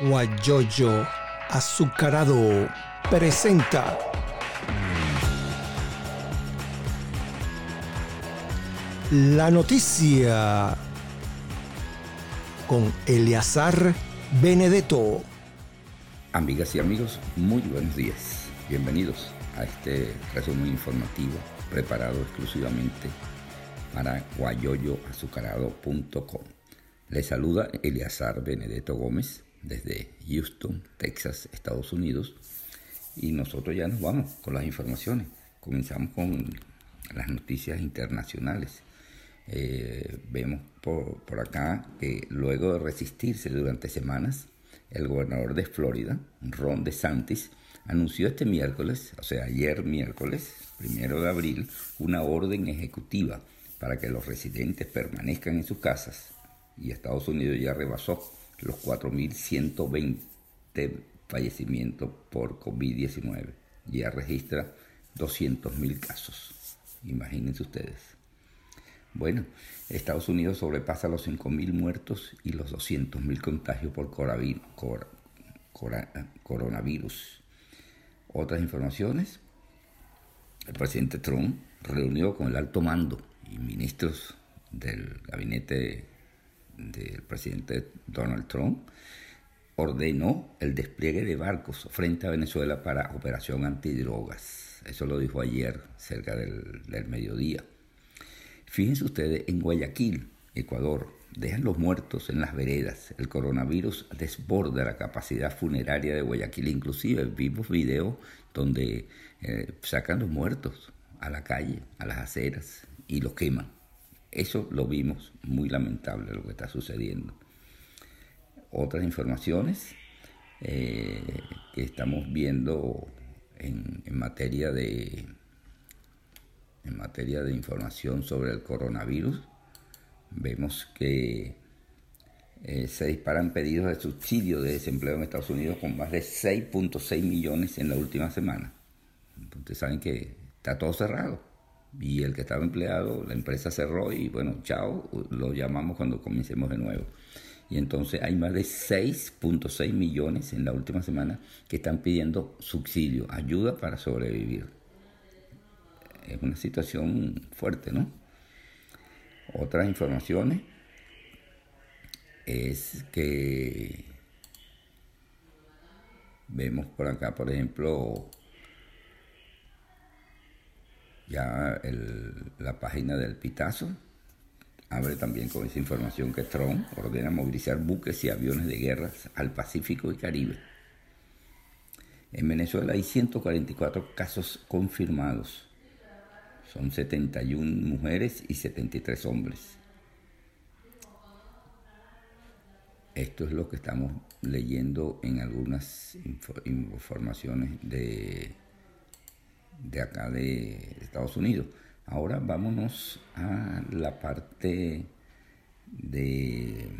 Guayoyo Azucarado presenta la noticia con Eleazar Benedetto. Amigas y amigos, muy buenos días. Bienvenidos a este resumen informativo preparado exclusivamente para guayoyoazucarado.com. Les saluda Eleazar Benedetto Gómez desde Houston, Texas, Estados Unidos. Y nosotros ya nos vamos con las informaciones. Comenzamos con las noticias internacionales. Eh, vemos por, por, acá que luego de resistirse durante semanas, el gobernador de Florida, Ron DeSantis, anunció este miércoles, o sea, ayer miércoles, primero de abril, una orden ejecutiva para que los residentes permanezcan en sus casas y Estados Unidos ya rebasó los 4.120 fallecimientos por COVID-19. Ya registra 200.000 casos. Imagínense ustedes. Bueno, Estados Unidos sobrepasa los 5.000 muertos y los 200.000 contagios por coronavirus. Otras informaciones. El presidente Trump reunió con el alto mando y ministros del gabinete del presidente Donald Trump ordenó el despliegue de barcos frente a Venezuela para operación antidrogas. Eso lo dijo ayer, cerca del, mediodía. Fíjense ustedes, en Guayaquil, Ecuador, dejan los muertos en las veredas. El coronavirus desborda la capacidad funeraria de Guayaquil. Inclusive vimos videos donde eh, sacan los muertos a la calle, a las aceras, y los queman. Eso lo vimos, muy lamentable lo que está sucediendo. Otras informaciones eh, que estamos viendo en, materia de en materia de información sobre el coronavirus, vemos que eh, se disparan pedidos de subsidio de desempleo en Estados Unidos con más de 6.6 millones en la última semana. Entonces saben que está todo cerrado y el que estaba empleado, la empresa cerró y bueno, chao, lo llamamos cuando comencemos de nuevo. Y entonces hay más de 6.6 millones en la última semana que están pidiendo subsidio, ayuda para sobrevivir. Es una situación fuerte, ¿no? Otras informaciones es que vemos por acá, por ejemplo, ya la página del Pitazo abre también con esa información que Trump ordena movilizar buques y aviones de guerra al Pacífico y Caribe. En Venezuela hay 144 casos confirmados. Son 71 mujeres y 73 hombres. Esto es lo que estamos leyendo en algunas informaciones de de acá de Estados Unidos. Ahora vámonos a la parte de...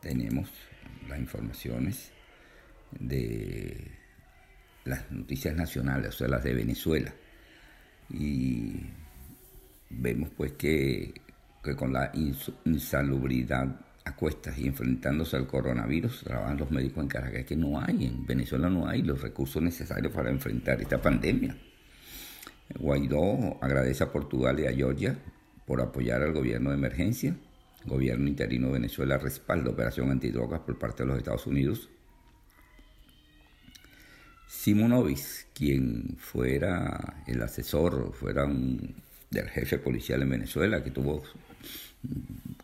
Tenemos las informaciones de las noticias nacionales, o sea, las de Venezuela. Y vemos pues que, que con la insalubridad a cuestas y enfrentándose al coronavirus, trabajan los médicos en Caracas, que no hay, en Venezuela no hay los recursos necesarios para enfrentar esta pandemia. Guaidó agradece a Portugal y a Georgia por apoyar al gobierno de emergencia. El gobierno interino de Venezuela respalda operación antidrogas por parte de los Estados Unidos. Simonovic, quien fuera el asesor, fuera un, del jefe policial en Venezuela, que tuvo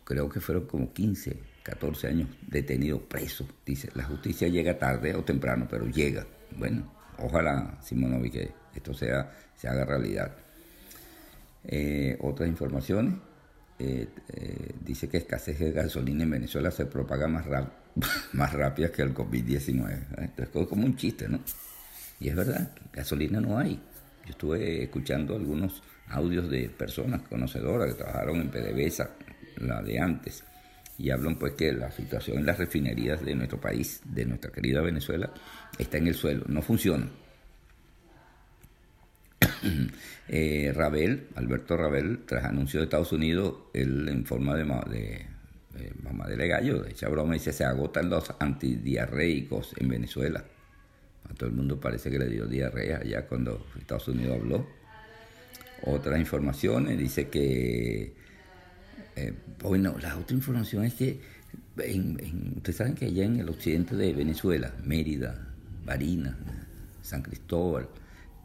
creo que fueron como 15, 14 años detenido, preso. Dice, la justicia llega tarde o temprano, pero llega. Bueno, ojalá, Simonovi, que esto sea, se haga realidad. Eh, otras informaciones. Eh, eh, dice que escasez de gasolina en Venezuela se propaga más, más rápida que el COVID-19. Esto es como un chiste, ¿no? Y es verdad, gasolina no hay. Yo estuve escuchando algunos audios de personas conocedoras que trabajaron en PDVSA, la de antes, y hablan pues que la situación en las refinerías de nuestro país, de nuestra querida Venezuela, está en el suelo, no funciona. eh, Rabel, Alberto Rabel, tras anuncio de Estados Unidos, él en forma de, eh, mamá de gallo, echa broma dice, se agotan los antidiarreicos en Venezuela. A todo el mundo parece que le dio diarrea ya cuando Estados Unidos habló. Otras informaciones, dice que, eh, bueno, la otra información es que, ustedes saben que allá en el occidente de Venezuela, Mérida, Barinas, San Cristóbal,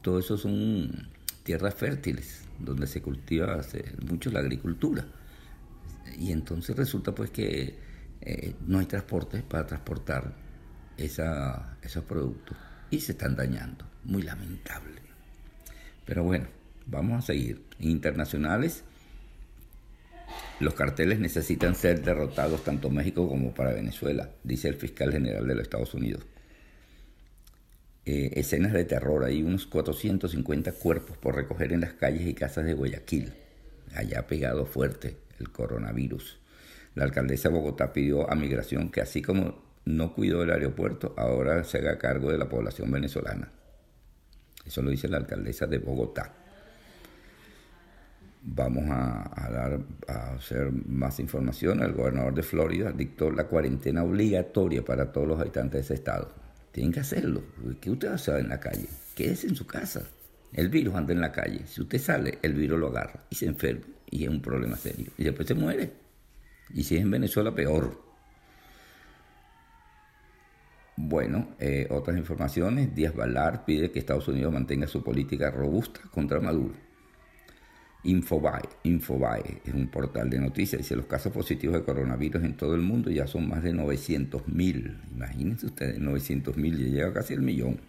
todo eso son tierras fértiles, donde se cultiva mucho la agricultura. Y entonces resulta pues que eh, no hay transporte para transportar esos productos y se están dañando. Muy lamentable. Pero bueno, vamos a seguir. Internacionales, los carteles necesitan ser derrotados tanto México como para Venezuela, dice el fiscal general de los Estados Unidos. Eh, escenas de terror, hay unos 450 cuerpos por recoger en las calles y casas de Guayaquil. Allá pegado fuerte el coronavirus. La alcaldesa de Bogotá pidió a Migración que así como no cuidó el aeropuerto, ahora se haga cargo de la población venezolana. Eso lo dice la alcaldesa de Bogotá. Vamos a, dar a hacer más información. El gobernador de Florida dictó la cuarentena obligatoria para todos los habitantes de ese estado. Tienen que hacerlo. ¿Qué usted va a hacer en la calle? Quédese en su casa. El virus anda en la calle. Si usted sale, el virus lo agarra y se enferma. Y es un problema serio. Y después se muere. Y si es en Venezuela, peor. Bueno, eh, otras informaciones. Díaz Balar pide que Estados Unidos mantenga su política robusta contra Maduro. Infobae, Infobae es un portal de noticias. Dice los casos positivos de coronavirus en todo el mundo ya son más de 900 mil. Imagínense ustedes, 900 mil, ya llega casi el millón.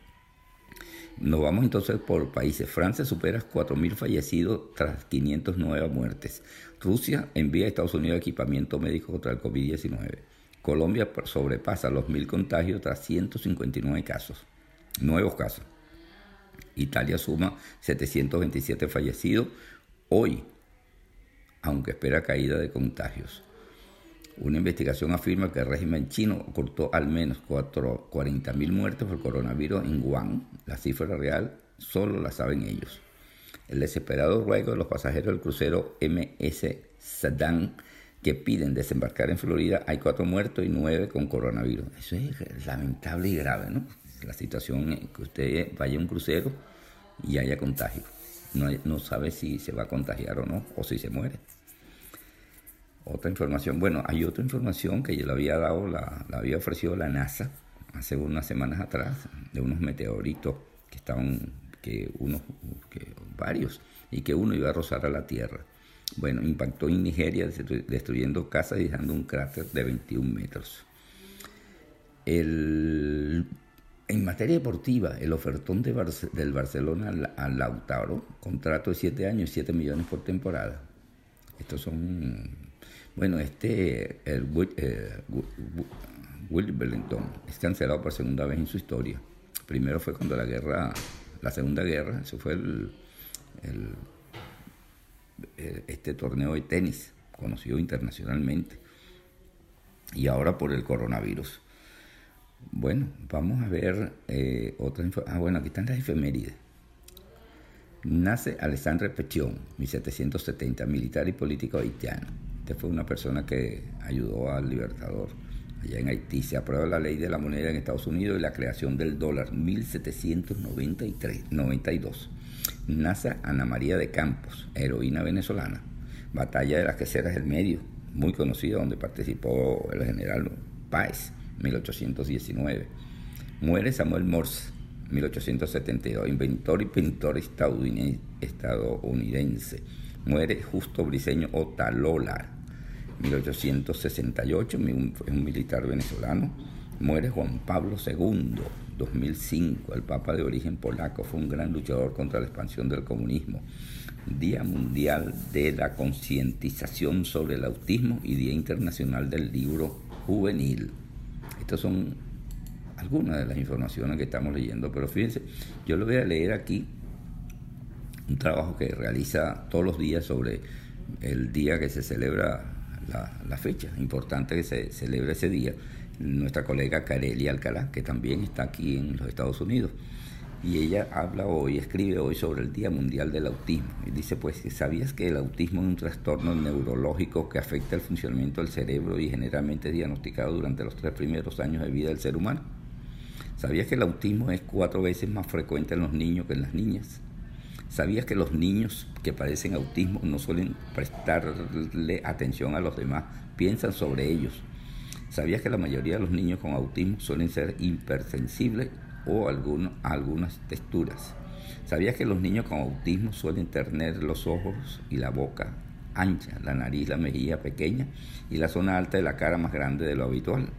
Nos vamos entonces por países. Francia supera 4.000 fallecidos tras 509 muertes. Rusia envía a Estados Unidos equipamiento médico contra el COVID-19. Colombia sobrepasa los 1.000 contagios tras 159 casos. Nuevos casos. Italia suma 727 fallecidos hoy, aunque espera caída de contagios. Una investigación afirma que el régimen chino ocultó al menos 40.000 muertes por coronavirus en Wuhan. La cifra real solo la saben ellos. El desesperado ruego de los pasajeros del crucero MS Saddam que piden desembarcar en Florida, hay cuatro muertos y nueve con coronavirus. Eso es lamentable y grave, ¿no? La situación es que usted vaya a un crucero y haya contagio. No, no sabe si se va a contagiar o no, o si se muere otra información. Bueno, hay otra información que yo le había dado, la, había ofrecido la NASA hace unas semanas atrás, de unos meteoritos que estaban, que unos, que varios, y que uno iba a rozar a la Tierra. Bueno, impactó en Nigeria, destruyendo casas y dejando un cráter de 21 metros. En materia deportiva, el ofertón de del Barcelona al Lautaro, contrato de 7 años y 7 millones por temporada. Estos son bueno, este, el eh, Will Wellington es cancelado por segunda vez en su historia. Primero fue cuando la guerra, la segunda guerra, eso fue el, este torneo de tenis, conocido internacionalmente. Y ahora por el coronavirus. Bueno, vamos a ver eh, otra. Ah, bueno, aquí están las efemérides. Nace Alessandre Pechion, 1770, militar y político haitiano este fue una persona que ayudó al Libertador allá en Haití. Se aprueba la ley de la moneda en Estados Unidos y la creación del dólar 1792. Nace Ana María de Campos, heroína venezolana. Batalla de las Queseras del Medio, muy conocida, donde participó el general Páez, 1819. Muere Samuel Morse, 1872, inventor y pintor estadounidense. Muere Justo Briseño Otalola, 1868, es un militar venezolano. Muere Juan Pablo II, 2005, el Papa de origen polaco, fue un gran luchador contra la expansión del comunismo. Día Mundial de la Concientización sobre el Autismo y Día Internacional del Libro Juvenil. Estas son algunas de las informaciones que estamos leyendo, pero fíjense, yo lo voy a leer aquí, un trabajo que realiza todos los días sobre el día que se celebra la, fecha importante que se celebra ese día, nuestra colega Carelia Alcalá, que también está aquí en los Estados Unidos. Y ella habla hoy, escribe hoy sobre el Día Mundial del Autismo. Y dice, pues, ¿sabías que el autismo es un trastorno neurológico que afecta el funcionamiento del cerebro y generalmente es diagnosticado durante los tres primeros años de vida del ser humano? ¿Sabías que el autismo es cuatro veces más frecuente en los niños que en las niñas? ¿Sabías que los niños que padecen autismo no suelen prestarle atención a los demás? Piensan sobre ellos. ¿Sabías que la mayoría de los niños con autismo suelen ser hipersensibles o algunas texturas? ¿Sabías que los niños con autismo suelen tener los ojos y la boca ancha, la nariz, la mejilla pequeña y la zona alta de la cara más grande de lo habitual?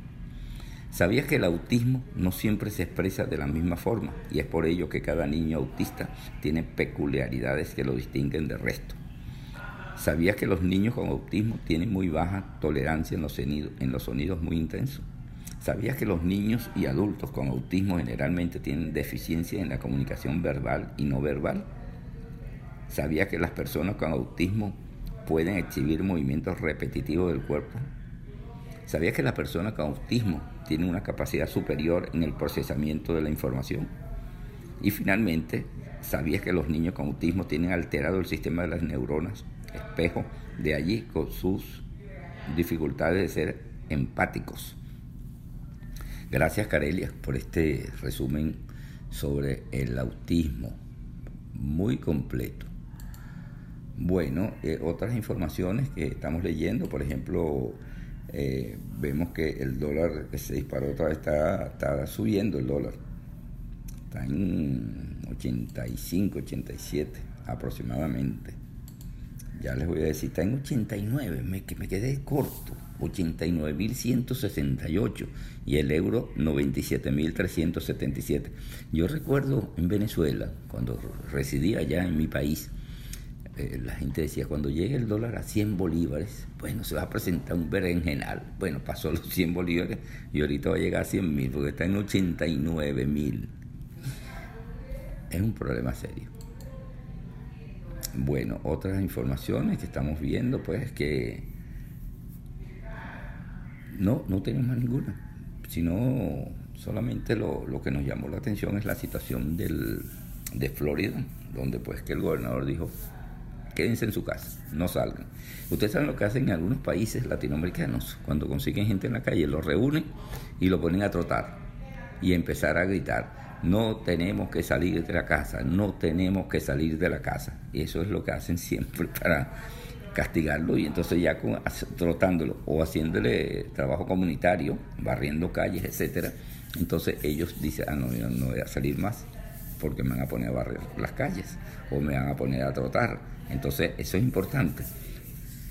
¿Sabías que el autismo no siempre se expresa de la misma forma y es por ello que cada niño autista tiene peculiaridades que lo distinguen del resto? ¿Sabías que los niños con autismo tienen muy baja tolerancia en los, sonidos, en los sonidos muy intensos? ¿Sabías que los niños y adultos con autismo generalmente tienen deficiencia en la comunicación verbal y no verbal? ¿Sabías que las personas con autismo pueden exhibir movimientos repetitivos del cuerpo ¿Sabías que la persona con autismo tiene una capacidad superior en el procesamiento de la información? Y finalmente, ¿sabías que los niños con autismo tienen alterado el sistema de las neuronas espejo? De allí con sus dificultades de ser empáticos. Gracias Carelia por este resumen sobre el autismo, muy completo. Bueno, eh, otras informaciones que estamos leyendo, por ejemplo, eh, vemos que el dólar se disparó otra vez, está, subiendo el dólar. Está en 85, 87 aproximadamente. Ya les voy a decir, está en 89, me, me quedé corto. 89.168 y el euro 97.377. Yo recuerdo en Venezuela, cuando residía allá en mi país, eh, la gente decía, cuando llegue el dólar a 100 bolívares, bueno, se va a presentar un berenjenal. Bueno, pasó los 100 bolívares y ahorita va a llegar a 100 mil, porque está en 89 mil. Es un problema serio. Bueno, otras informaciones que estamos viendo, pues que no, no tenemos ninguna, sino solamente lo, lo que nos llamó la atención es la situación del, de Florida, donde pues que el gobernador dijo, quédense en su casa, no salgan. Ustedes saben lo que hacen en algunos países latinoamericanos, cuando consiguen gente en la calle, los reúnen y lo ponen a trotar y empezar a gritar, no tenemos que salir de la casa, no tenemos que salir de la casa. Y eso es lo que hacen siempre para castigarlo y entonces ya trotándolo o haciéndole trabajo comunitario, barriendo calles, etcétera, entonces ellos dicen, ah, no, yo no voy a salir más porque me van a poner a barrer las calles o me van a poner a trotar. Entonces, eso es importante.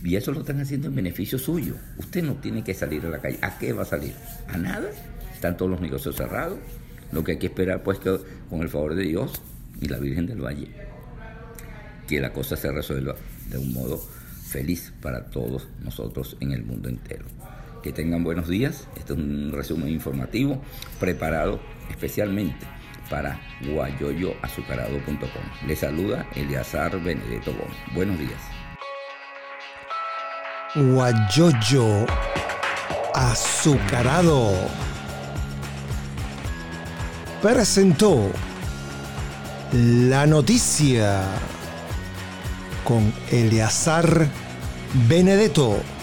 Y eso lo están haciendo en beneficio suyo. Usted no tiene que salir a la calle. ¿A qué va a salir? ¿A nada? Están todos los negocios cerrados. Lo que hay que esperar, pues, que con el favor de Dios y la Virgen del Valle, que la cosa se resuelva de un modo feliz para todos nosotros en el mundo entero. Que tengan buenos días. Este es un resumen informativo preparado especialmente para guayoyoazucarado.com. Le saluda Eliazar Benedetto Gómez. Buenos días. Guayoyo azucarado presentó la noticia Eleazar Benedetto.